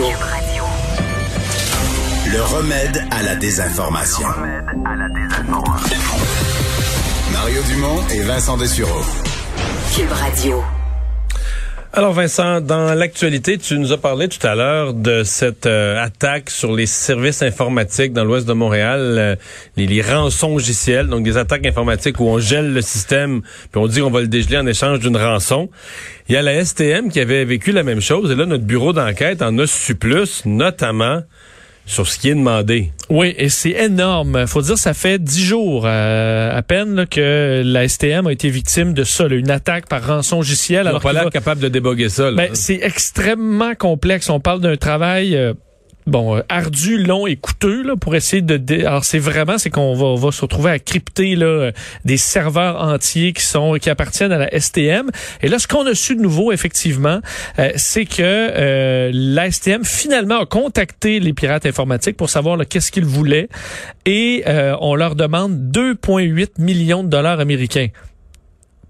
Radio. Le remède à la désinformation. Mario Dumont et Vincent Dessureau. Cube Radio. Alors Vincent, dans l'actualité, tu nous as parlé tout à l'heure de cette euh, attaque sur les services informatiques dans l'ouest de Montréal, euh, les, les rançongiciels, donc des attaques informatiques où on gèle le système, puis on dit qu'on va le dégeler en échange d'une rançon. Il y a la STM qui avait vécu la même chose, et là, notre bureau d'enquête en a su plus, notamment sur ce qui est demandé. Oui, et c'est énorme. Faut dire, ça fait dix jours euh, à peine là, que la STM a été victime de ça, là, une attaque par rançon logiciel. Alors pas l'air capable de déboguer ça. Ben, c'est extrêmement complexe. On parle d'un travail... euh, Bon, euh, ardu, long et coûteux là, pour essayer de. dé- Alors c'est vraiment c'est qu'on va, va se retrouver à crypter là euh, des serveurs entiers qui sont qui appartiennent à la STM. Et là, ce qu'on a su de nouveau effectivement, euh, c'est que euh, la STM finalement a contacté les pirates informatiques pour savoir qu'est-ce qu'ils voulaient et euh, on leur demande 2,8 millions de dollars américains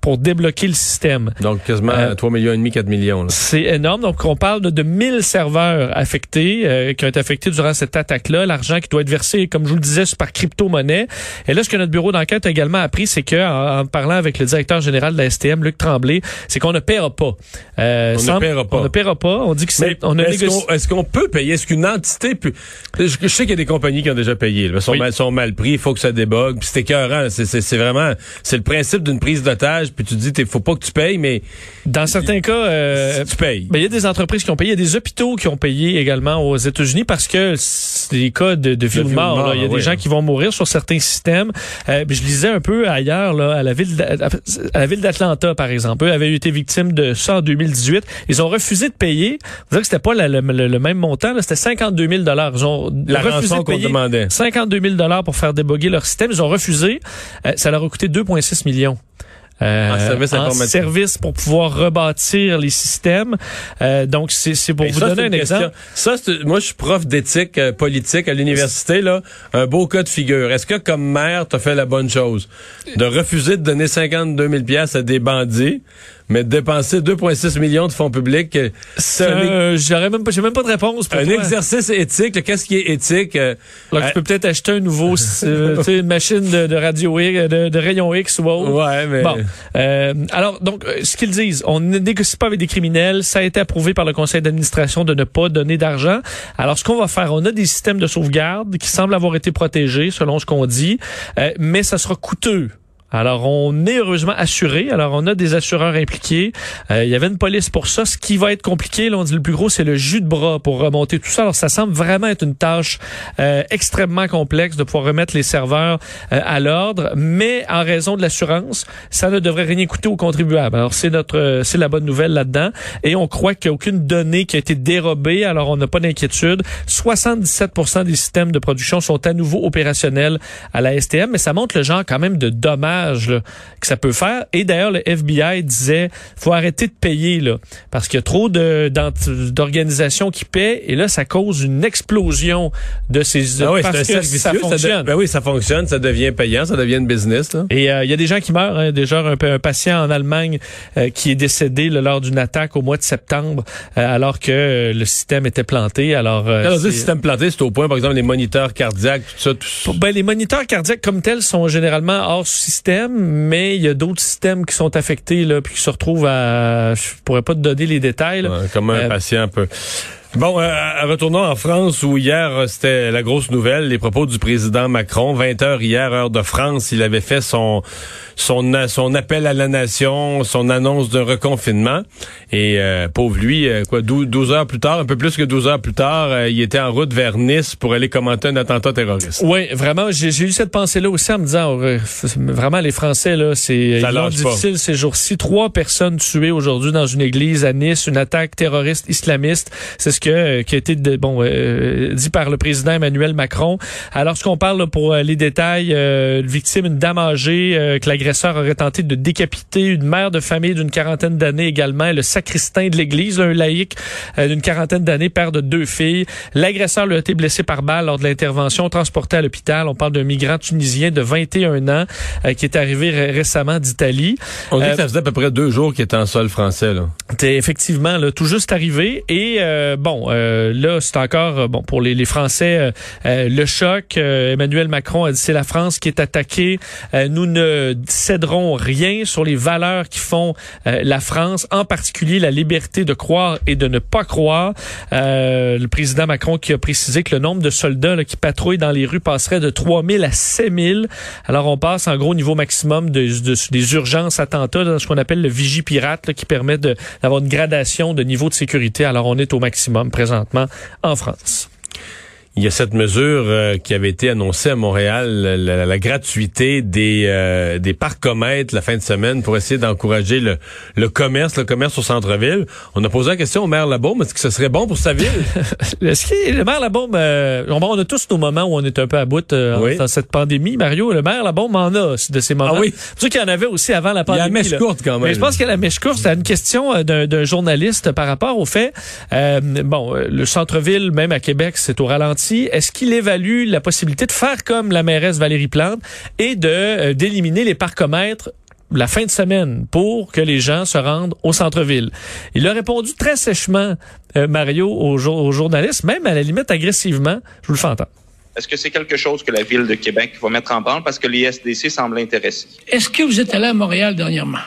pour débloquer le système. Donc quasiment Euh, 3 millions et demi, 4 millions. C'est énorme. Donc, on parle de, de 1000 serveurs affectés, euh, qui ont été affectés durant cette attaque-là. L'argent qui doit être versé, comme je vous le disais, par crypto-monnaie. Et là, ce que notre bureau d'enquête a également appris, c'est que en, en parlant avec le directeur général de la STM, Luc Tremblay, c'est qu'on ne paiera pas. Euh, On ne paiera pas. On ne paiera pas. On dit que c'est... On a est-ce qu'on peut payer? Est-ce qu'une entité peut... Je, je sais qu'il y a des compagnies qui ont déjà payé. Là, sont, Oui. mal, sont mal pris, il faut que ça débogue. Puis c'est écœurant. C'est vraiment... C'est le principe d'une prise d'otage. Puis tu dis, il faut pas que tu payes, mais Dans certains cas... euh, tu payes. Ben, il y a des entreprises qui ont payé, il y a des hôpitaux qui ont payé également aux États-Unis parce que c'est des cas de, de vie De ou mort. Il y a oui. des gens qui vont mourir sur certains systèmes. Euh, puis je lisais un peu ailleurs, là, à la ville d'a- à la ville d'Atlanta, par exemple. Eux avaient été victimes de ça en 2018. Ils ont refusé de payer. Vous savez que c'était pas la- le, le- le même montant, c'était 52 000 Ils ont La refusé de payer demandait. 52 000 pour faire déboguer leur système. Ils ont refusé. Euh, ça leur a coûté 2,6 millions. Euh, En service informatique. service pour pouvoir rebâtir les systèmes. Euh, donc, c'est c'est pour Et vous ça, donner un une exemple. question. Ça, moi, je suis prof d'éthique euh, politique à l'université. là. Un beau cas de figure. Est-ce que, comme maire, tu as fait la bonne chose? De refuser de donner 52 000 piastres à des bandits, mais dépenser 2,6 millions de fonds publics, euh, c'est Euh, J'aurais même pas, j'ai même pas de réponse pour un toi. exercice éthique. Qu'est-ce qui est éthique? euh, Alors, tu peux peut-être acheter un nouveau, euh, une machine de, de radio X, de, de rayon X ou autre. Ouais, mais... Bon, Euh, alors donc euh, ce qu'ils disent, on ne négocie pas avec des criminels, ça a été approuvé par le conseil d'administration de ne pas donner d'argent. Alors ce qu'on va faire, on a des systèmes de sauvegarde qui semblent avoir été protégés selon ce qu'on dit, euh, mais ça sera coûteux. Alors, on est heureusement assuré. Alors, on a des assureurs impliqués. Euh, il y avait une police pour ça. Ce qui va être compliqué, là, on dit le plus gros, c'est le jus de bras pour remonter tout ça. Alors, ça semble vraiment être une tâche euh, extrêmement complexe de pouvoir remettre les serveurs euh, à l'ordre. Mais en raison de l'assurance, ça ne devrait rien coûter aux contribuables. Alors, c'est notre, euh, c'est la bonne nouvelle là-dedans. Et on croit qu'il n'y a aucune donnée qui a été dérobée. Alors, on n'a pas d'inquiétude. 77% des systèmes de production sont à nouveau opérationnels à la STM, mais ça montre le genre quand même de dommages là, que ça peut faire. Et d'ailleurs, le FBI disait, faut arrêter de payer là, parce qu'il y a trop d'organisations qui paient, et là, ça cause une explosion de ces Ah oui, parce que ça vicieux. Ça de- fonctionne. ben oui, ça fonctionne, ça devient payant, ça devient une business. Là. Et euh, il y a des gens qui meurent. Hein, déjà, un, un patient en Allemagne euh, qui est décédé là, lors d'une attaque au mois de septembre, euh, alors que euh, le système était planté. Alors, euh, Alors, le système planté, c'est au point, par exemple, les moniteurs cardiaques, tout ça, tout. Ben, les moniteurs cardiaques comme tels sont généralement hors système, mais il y a d'autres systèmes qui sont affectés là, puis qui se retrouvent à. Je pourrais pas te donner les détails. là. Ouais, comme un Euh, patient un peu. Bon, euh, retournons en France où hier, euh, c'était la grosse nouvelle, les propos du président Macron. 20 heures hier, heure de France, il avait fait son son, a- son appel à la nation, son annonce d'un reconfinement. Et euh, pauvre lui, euh, quoi, 12, 12 heures plus tard, un peu plus que 12 heures plus tard, euh, il était en route vers Nice pour aller commenter un attentat terroriste. Oui, vraiment, j'ai eu cette pensée-là aussi en me disant, euh, f- vraiment, les Français, là, c'est difficile ces jours-ci. Trois personnes tuées aujourd'hui dans une église à Nice, une attaque terroriste islamiste. C'est ce que euh, qui a été de- bon euh, dit par le président Emmanuel Macron. Alors, ce qu'on parle là, pour euh, les détails, euh, une victime, une dame âgée, euh, que l'agresseur aurait tenté de décapiter, une mère de famille d'une quarantaine d'années également, le sacristain de l'église, un laïc euh, d'une quarantaine d'années, père de deux filles. L'agresseur lui a été blessé par balle lors de l'intervention, transporté à l'hôpital. On parle d'un migrant tunisien de 21 ans euh, qui est arrivé ré- récemment d'Italie. On dit que ça faisait à peu près deux jours qu'il était en sol français. Là. T'es effectivement là, tout juste arrivé et euh, bon, bon, euh, là, c'est encore euh, bon pour les, les Français le choc. Emmanuel Macron a dit c'est la France qui est attaquée. nous ne céderons rien sur les valeurs qui font la France, en particulier la liberté de croire et de ne pas croire. le président Macron qui a précisé que le nombre de soldats qui patrouillent dans les rues passerait de 3 000 à 7 000. Alors on passe en gros niveau maximum de, des urgences attentats dans ce qu'on appelle le vigie pirate qui permet d'avoir une gradation de niveau de sécurité. Alors on est au maximum présentement en France. Il y a cette mesure euh, qui avait été annoncée à Montréal, la, gratuité des euh, des parcomètres la fin de semaine pour essayer d'encourager le, le commerce, le commerce au centre-ville. On a posé la question au maire Labaume, est-ce que ce serait bon pour sa ville? Est-ce que le maire Labaume, euh, on a tous nos moments où on est un peu à bout dans cette pandémie. Mario, le maire Labaume en a de ces moments. Ah oui. C'est sûr qu'il y en avait aussi avant la pandémie. Il y a la mèche courte quand même. Mais je pense que la mèche courte, c'est une question d'un journaliste par rapport au fait. bon, le centre-ville, même à Québec, c'est au ralenti est-ce qu'il évalue la possibilité de faire comme la mairesse Valérie Plante et de euh, d'éliminer les parcomètres la fin de semaine pour que les gens se rendent au centre-ville? Il a répondu très sèchement, euh, Mario, aux, journalistes, même à la limite agressivement. Je vous le fais entendre. Est-ce que c'est quelque chose que la Ville de Québec va mettre en branle parce que les SDC semblent intéressés? Est-ce que vous êtes allé à Montréal dernièrement?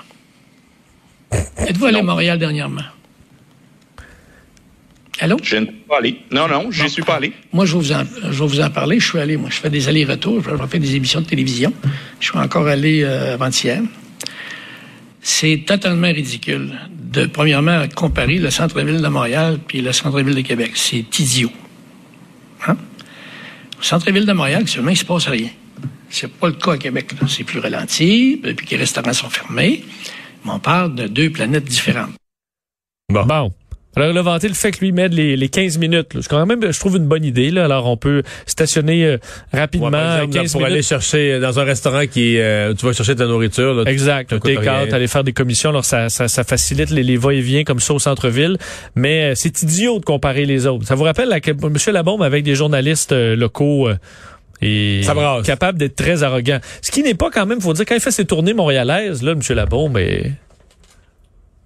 Êtes-vous allé à Montréal dernièrement? Allô? Je ne suis pas allé. Non, non, je ne suis pas allé. Moi, je vais, vous en, je vais vous en parler. Je suis allé, moi, je fais des allers-retours, je fais des émissions de télévision. Je suis encore allé euh, avant-hier. C'est totalement ridicule de, premièrement, comparer le centre-ville de Montréal puis le centre-ville de Québec. C'est idiot. Hein? Au centre-ville de Montréal, actuellement, il ne se passe rien. C'est pas le cas à Québec. C'est plus ralenti, puis que les restaurants sont fermés. Mais on parle de deux planètes différentes. Bon. bon. Alors, il a vanté le fait que lui mette les, les 15 minutes. C'est quand même, je trouve, une bonne idée. Là. Alors, on peut stationner euh, rapidement ouais, exemple, pour aller chercher euh, dans un restaurant qui euh, tu vas chercher ta nourriture. Là, exact. T'es aller faire des commissions. Alors, ça, ça, ça facilite les, les va-et-vient comme ça au centre-ville. Mais c'est idiot de comparer les autres. Ça vous rappelle la, M. Labombe avec des journalistes locaux et capable d'être très arrogant. Ce qui n'est pas quand même, faut dire, quand il fait ses tournées montréalaises, là, M. Labombe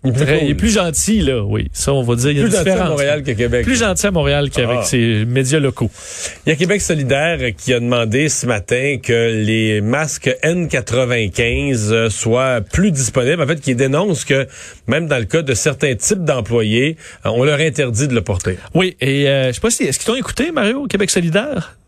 est il est, plus gentil, là, oui. Ça, on va dire. Il y a plus gentil à Montréal qu'à Québec. Plus gentil à Montréal qu'avec ah. ses médias locaux. Il y a Québec solidaire qui a demandé ce matin que les masques N95 soient plus disponibles. En fait, qui dénonce que même dans le cas de certains types d'employés, on leur interdit de le porter. Oui, et euh, je sais pas si... Est-ce qu'ils t'ont écouté, Mario, Québec solidaire?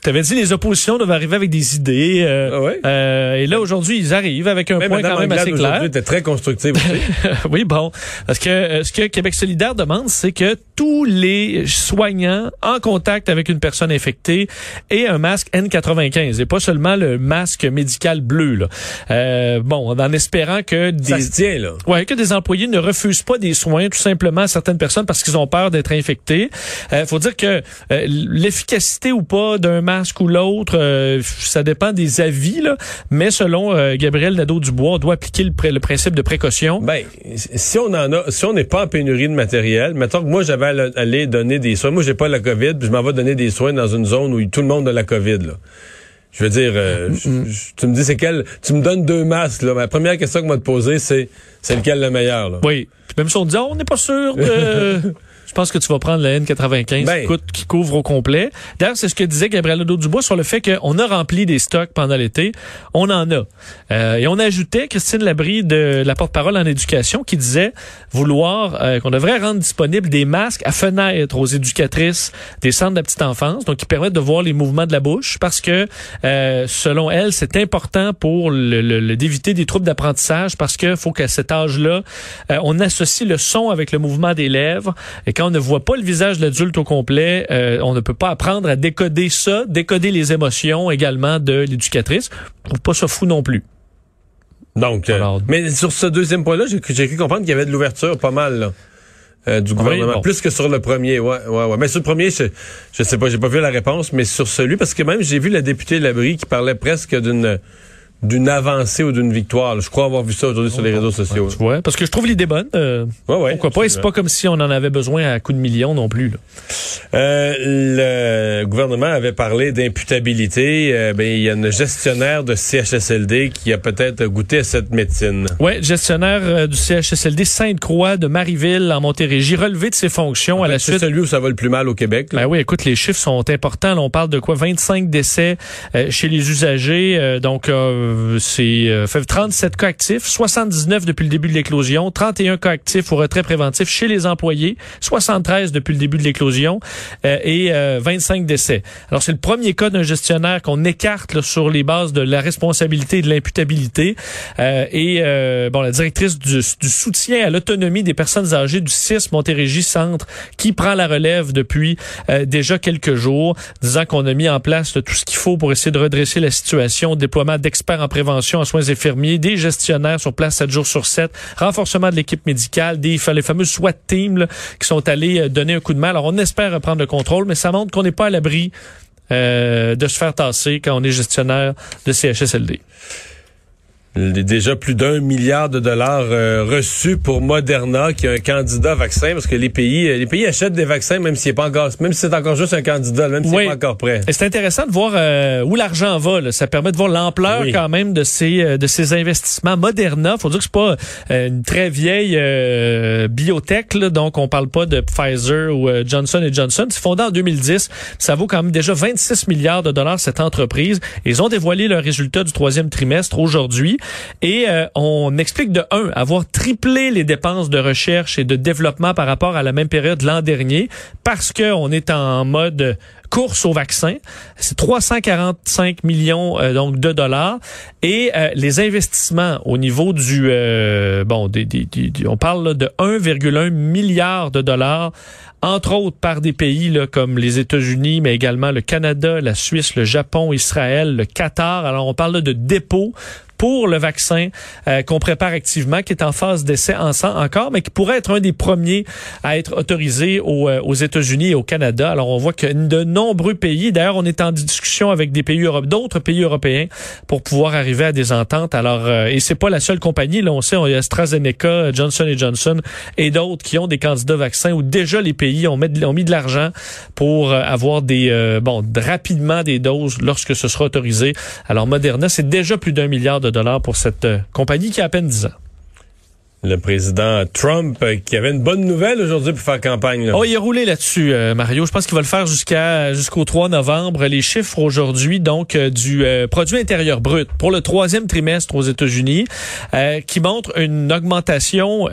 Je t'avais dit les oppositions doivent arriver avec des idées. Euh, ah euh, et là aujourd'hui ils arrivent avec un point quand même assez clair. était très constructif aussi. oui bon parce que euh, ce que Québec solidaire demande c'est que tous les soignants en contact avec une personne infectée aient un masque N95 et pas seulement le masque médical bleu là. Euh, bon en espérant que des Ça se tient, là. Ouais que des employés ne refusent pas des soins tout simplement à certaines personnes parce qu'ils ont peur d'être infectés. Il faut dire que l'efficacité ou pas d'un masque ou l'autre, euh, ça dépend des avis, là, mais selon euh, Gabriel Nadeau-Dubois, on doit appliquer le, le, principe de précaution. Ben, si on en a, si on n'est pas en pénurie de matériel, mettons que moi j'avais à aller donner des soins, moi j'ai pas la COVID, puis je m'en vais donner des soins dans une zone où tout le monde a la COVID, là. Je veux dire, euh, tu me dis c'est quel, tu me donnes deux masques là. Ma première question que moi te poser c'est, c'est lequel le meilleur là? Oui. Puis même si on dit oh, on n'est pas sûr de Je pense que tu vas prendre la N95 ben. qui, couvre au complet. D'ailleurs, c'est ce que disait Gabriel Dubois sur le fait qu'on a rempli des stocks pendant l'été. On en a. Euh, et on ajoutait Christine Labrie de la porte-parole en éducation qui disait vouloir euh, qu'on devrait rendre disponible des masques à fenêtre aux éducatrices des centres de la petite enfance, donc qui permettent de voir les mouvements de la bouche parce que euh, selon elle, c'est important pour le, d'éviter des troubles d'apprentissage parce que faut qu'à cet âge-là, on associe le son avec le mouvement des lèvres et quand on ne voit pas le visage de l'adulte au complet, euh, on ne peut pas apprendre à décoder ça, décoder les émotions également de l'éducatrice. Trouve pas ça fou non plus. Donc, euh, mais sur ce deuxième point-là, j'ai cru comprendre qu'il y avait de l'ouverture pas mal. Euh, du gouvernement, plus que sur le premier, ouais, ouais, ouais. Mais sur le premier, je, je sais pas, j'ai pas vu la réponse, mais sur celui, parce que même j'ai vu la députée Labrie qui parlait presque d'une d'une avancée ou d'une victoire. là. Je crois avoir vu ça aujourd'hui sur les réseaux sociaux. Tu vois, parce que je trouve l'idée bonne. euh, Ouais, ouais, pourquoi pas? Et c'est pas comme si on en avait besoin à coup de millions non plus. là. Euh, le gouvernement avait parlé d'imputabilité. Euh, ben, il y a une gestionnaire de CHSLD qui a peut-être goûté à cette médecine. Ouais, gestionnaire euh, du CHSLD Sainte-Croix de Marieville en Montérégie, relevé de ses fonctions à la C'est suite celui où ça va le plus mal au Québec. là. Ben oui, écoute, les chiffres sont importants. Là, on parle de quoi? 25 décès chez les usagers. donc, euh, c'est euh, fait 37 cas actifs, 79 depuis le début de l'éclosion, 31 cas actifs au retrait préventif chez les employés, 73 depuis le début de l'éclosion euh, et euh, 25 décès. Alors, c'est le premier cas d'un gestionnaire qu'on écarte là, sur les bases de la responsabilité et de l'imputabilité. Euh, et euh, bon, la directrice du, du soutien à l'autonomie des personnes âgées du CIS Montérégie Centre qui prend la relève depuis euh, déjà quelques jours, disant qu'on a mis en place tout ce qu'il faut pour essayer de redresser la situation, déploiement d'experts en prévention, en soins infirmiers, des gestionnaires sur place 7 jours sur 7, renforcement de l'équipe médicale, des les fameux SWAT teams là, qui sont allés euh, donner un coup de main. Alors on espère reprendre le contrôle, mais ça montre qu'on n'est pas à l'abri euh, de se faire tasser quand on est gestionnaire de CHSLD. Il y a déjà plus d'un milliard de dollars euh, reçus pour Moderna, qui est un candidat vaccin, parce que les pays, euh, les pays achètent des vaccins, même s'il pas encore, même si c'est encore juste un candidat, même s'il Oui. n'est pas encore prêt. Et c'est intéressant de voir euh, où l'argent va. là. Ça permet de voir l'ampleur Oui. quand même de ces euh, de ces investissements. Moderna, faut dire que c'est pas euh, une très vieille euh, biotech, là, donc on parle pas de Pfizer ou Johnson Johnson. C'est fondé en 2010. Ça vaut quand même déjà 26 milliards de dollars cette entreprise. Ils ont dévoilé leurs résultats du troisième trimestre aujourd'hui et euh, on explique de un avoir triplé les dépenses de recherche et de développement par rapport à la même période l'an dernier parce que on est en mode course au vaccin. C'est 345 millions euh, donc de dollars et euh, les investissements au niveau du euh, bon des, des- des- on parle de 1,1 milliard de dollars entre autres par des pays là, comme les États-Unis, mais également le Canada, la Suisse, le Japon, Israël, le Qatar. Alors on parle de dépôts pour le vaccin euh, qu'on prépare activement, qui est en phase d'essai en sang encore, mais qui pourrait être un des premiers à être autorisé aux, euh, aux États-Unis et au Canada. Alors on voit que de nombreux pays, d'ailleurs on est en discussion avec des pays d'autres pays européens pour pouvoir arriver à des ententes. Alors euh, et c'est pas la seule compagnie, là on sait, on y a AstraZeneca, Johnson Johnson et d'autres qui ont des candidats vaccins où déjà les pays ont, mis de- ont mis de l'argent pour euh, avoir des euh, bon rapidement des doses lorsque ce sera autorisé. Alors Moderna, c'est déjà plus d'un milliard de dollars pour cette euh, compagnie qui a à peine 10 ans. Le président Trump, euh, qui avait une bonne nouvelle aujourd'hui pour faire campagne. là. Oh, il a roulé là-dessus, euh, Mario. Je pense qu'il va le faire jusqu'à jusqu'au 3 novembre. Les chiffres aujourd'hui, donc, du euh, produit intérieur brut pour le troisième trimestre aux États-Unis, euh, qui montre une augmentation,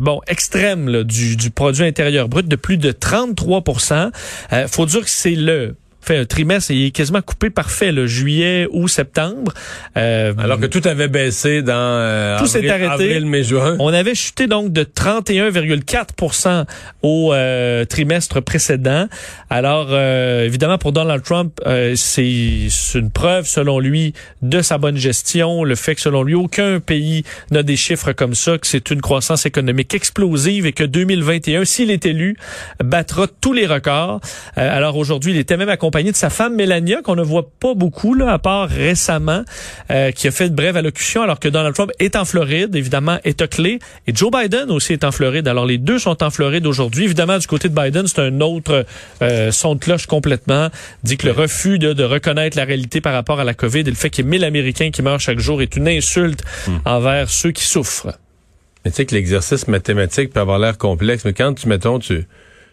bon, extrême là, du, du produit intérieur brut de plus de 33% euh, Faut dire que c'est le fait un trimestre, il est quasiment coupé parfait, le juillet ou septembre. Euh, Alors que tout avait baissé dans euh, Tout s'est avril, arrêté. avril, mai, juin. On avait chuté donc de 31,4% au euh, trimestre précédent. Alors, euh, évidemment, pour Donald Trump, euh, c'est une preuve, selon lui, de sa bonne gestion, le fait que, selon lui, aucun pays n'a des chiffres comme ça, que c'est une croissance économique explosive et que 2021, s'il est élu, battra tous les records. Alors, aujourd'hui, il était même accompagné de sa femme Melania, qu'on ne voit pas beaucoup, là, à part récemment, euh, qui a fait de brève allocution, alors que Donald Trump est en Floride, évidemment, est clé. Et Joe Biden aussi est en Floride. Alors, les deux sont en Floride aujourd'hui. Évidemment, du côté de Biden, c'est un autre euh, son de cloche complètement. Dit que le refus de, de reconnaître la réalité par rapport à la COVID et le fait qu'il y ait 1000 Américains qui meurent chaque jour est une insulte envers ceux qui souffrent. Mais tu sais que l'exercice mathématique peut avoir l'air complexe, mais quand tu, mettons, tu,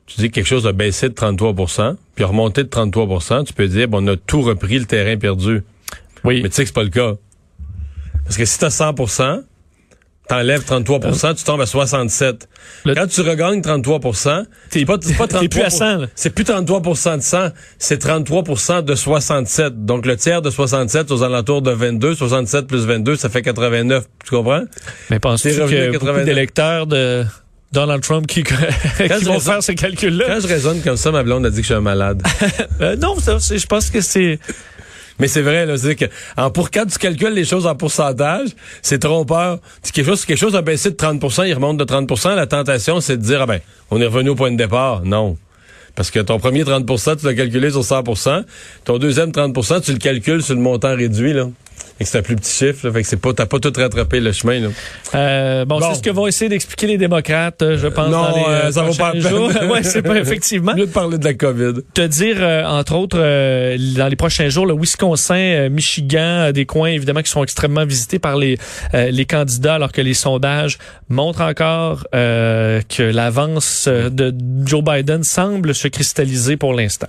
tu dis que quelque chose a baissé de 33% puis a remonté de 33% tu peux dire, bon, on a tout repris le terrain perdu. Oui. Mais tu sais que c'est pas le cas. Parce que si t'as 100% t'enlèves 33% tu tombes à 67. Le- Quand tu regagnes 33 c'est pas, pas 33 T'es plus à 100, là. C'est plus 33% de 100, c'est 33% de 67. Donc le tiers de 67 aux alentours de 22, 67 plus 22, ça fait 89. Tu comprends? Mais penses-tu que beaucoup 89. d'électeurs de Donald Trump qui, qui vont raisonne- faire ces calculs-là? Quand je raisonne comme ça, ma blonde a dit que je suis un malade. Euh, non, ça, je pense que c'est... Mais c'est vrai, là, c'est que en, pour quand tu calcules les choses en pourcentage, c'est trompeur. Si quelque chose, quelque chose a baissé de 30% il remonte de 30% La tentation, c'est de dire, ah ben, on est revenu au point de départ. Non. Parce que ton premier 30% tu l'as calculé sur 100% Ton deuxième 30% tu le calcules sur le montant réduit, là. Et que c'est un plus petit chiffre, là, fait que c'est pas, t'as pas tout rattrapé le chemin, là. Euh, bon, Bon. c'est ce que vont essayer d'expliquer les démocrates, euh, je pense, Non, dans les euh, euh, ça vaut pas prochains la peine. jours. ouais, c'est pas effectivement. Mieux de parler de la COVID. te dire, euh, entre autres, euh, dans les prochains jours, le Wisconsin, euh, Michigan, euh, des coins évidemment qui sont extrêmement visités par les euh, les candidats, alors que les sondages montrent encore euh, que l'avance euh, de Joe Biden semble se cristalliser pour l'instant.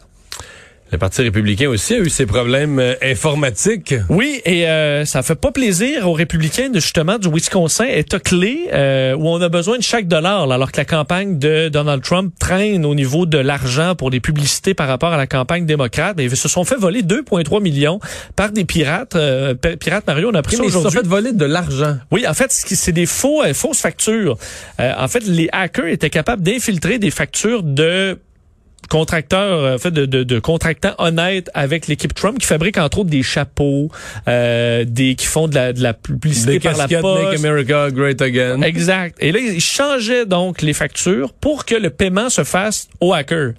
Le Parti républicain aussi a eu ses problèmes euh, informatiques. Oui, et euh, ça fait pas plaisir aux républicains de justement du Wisconsin, État clé euh, où on a besoin de chaque dollar, là, alors que la campagne de Donald Trump traîne au niveau de l'argent pour les publicités par rapport à la campagne démocrate. Mais ils se sont fait voler 2,3 millions par des pirates. Euh, pi- pirates Mario, on a appris ça Mais ils se sont aujourd'hui. fait voler de l'argent. Oui, en fait, c'est des faux, euh, fausses factures. Euh, en fait, les hackers étaient capables d'infiltrer des factures de contracteurs, euh, en fait, de, de, de contractants honnêtes avec l'équipe Trump qui fabriquent entre autres des chapeaux, euh, des qui font de la, de la publicité Des par la Make poste. America Great Again. Exact. Et là, ils changeaient donc les factures pour que le paiement se fasse aux hackers.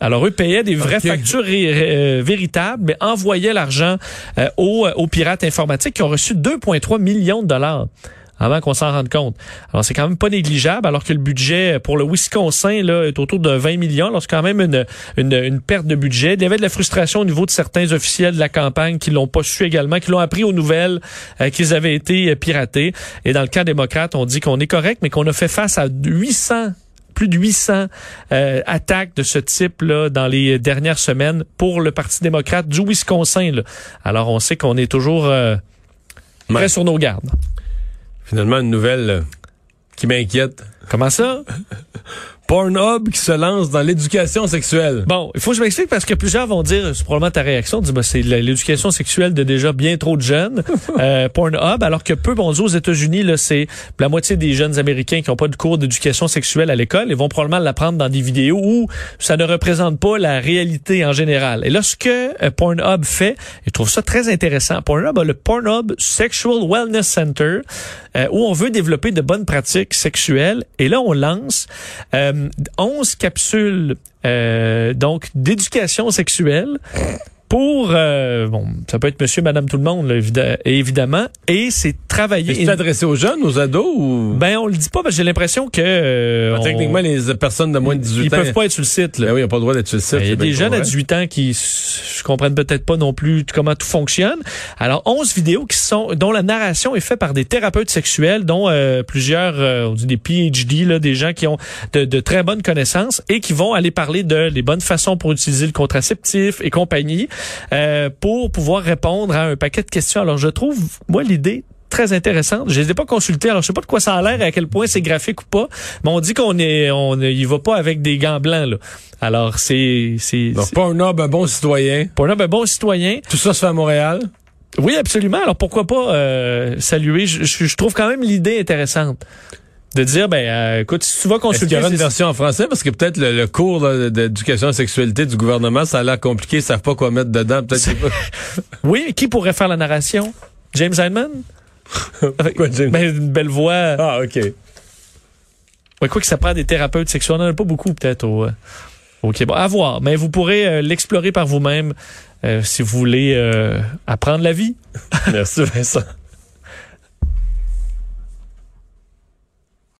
Alors, eux payaient des vraies factures euh, véritables, mais envoyaient l'argent euh, aux, aux pirates informatiques qui ont reçu 2,3 millions de dollars avant qu'on s'en rende compte. Alors, c'est quand même pas négligeable, alors que le budget pour le Wisconsin là, est autour de 20 millions. Alors, c'est quand même une, une, une perte de budget. Il y avait de la frustration au niveau de certains officiels de la campagne qui l'ont pas su également, qui l'ont appris aux nouvelles euh, qu'ils avaient été euh, piratés. Et dans le cas démocrate, on dit qu'on est correct, mais qu'on a fait face à 800 plus de 800 euh, attaques de ce type-là dans les dernières semaines pour le Parti démocrate du Wisconsin. là. Alors, on sait qu'on est toujours euh, Ouais. très sur nos gardes. Finalement, une nouvelle euh, qui m'inquiète. Comment ça? Pornhub qui se lance dans l'éducation sexuelle. Bon, il faut que je m'explique parce que plusieurs vont dire, c'est probablement ta réaction, dis, bah, c'est l'éducation sexuelle de déjà bien trop de jeunes, euh, Pornhub, alors que peu, bon, aux États-Unis, là, c'est la moitié des jeunes Américains qui n'ont pas de cours d'éducation sexuelle à l'école et vont probablement l'apprendre dans des vidéos où ça ne représente pas la réalité en général. Et là, ce que euh, Pornhub fait, je trouve ça très intéressant, Pornhub a le Pornhub Sexual Wellness Center, euh, où on veut développer de bonnes pratiques sexuelles. Et là, on lance euh, 11 capsules euh, donc d'éducation sexuelle pour euh, bon ça peut être monsieur madame tout le monde là, évid- évidemment et c'est travailler Est-ce adressé aux jeunes, aux ados ou? Ben on le dit pas parce que j'ai l'impression que euh, on- techniquement les personnes de moins de 18 ils ans peuvent pas être sur le site là. Ben oui, ils n'ont pas le droit d'être sur le site. Ben, Il y a c'est des jeunes à correct. 18 ans qui s- comprennent peut-être pas non plus comment tout fonctionne. Alors, 11 vidéos qui sont dont la narration est faite par des thérapeutes sexuels, dont euh, plusieurs, euh, on dit des PhD, là, des gens qui ont de, de très bonnes connaissances et qui vont aller parler de les bonnes façons pour utiliser le contraceptif et compagnie euh, pour pouvoir répondre à un paquet de questions. Alors, je trouve, moi, l'idée très intéressante. Je les ai pas consultés, alors je sais pas de quoi ça a l'air, à quel point c'est graphique ou pas, mais on dit qu'on est, on, il va pas avec des gants blancs là. Alors c'est, c'est, Donc c'est- Pornhub, un bon citoyen. pour un bon citoyen. Tout ça se fait à Montréal? Oui, absolument. Alors pourquoi pas euh, saluer? Je, je- je trouve quand même l'idée intéressante de dire ben euh, écoute si tu vas Est-ce qu'il consulter y aura une version en français? Parce que peut-être le, le cours là, d'éducation à la sexualité du gouvernement, ça a l'air compliqué, ils savent pas quoi mettre dedans. Peut-être oui qui pourrait faire la narration? James Hyndman? Quoi, James? ben, une belle voix Ah, OK. Ouais, quoi que ça prend des thérapeutes sexuels. On n'en a pas beaucoup, peut-être, au, euh, au Québec. À voir. Mais vous pourrez euh, l'explorer par vous-même euh, si vous voulez euh, apprendre la vie. Merci, Vincent.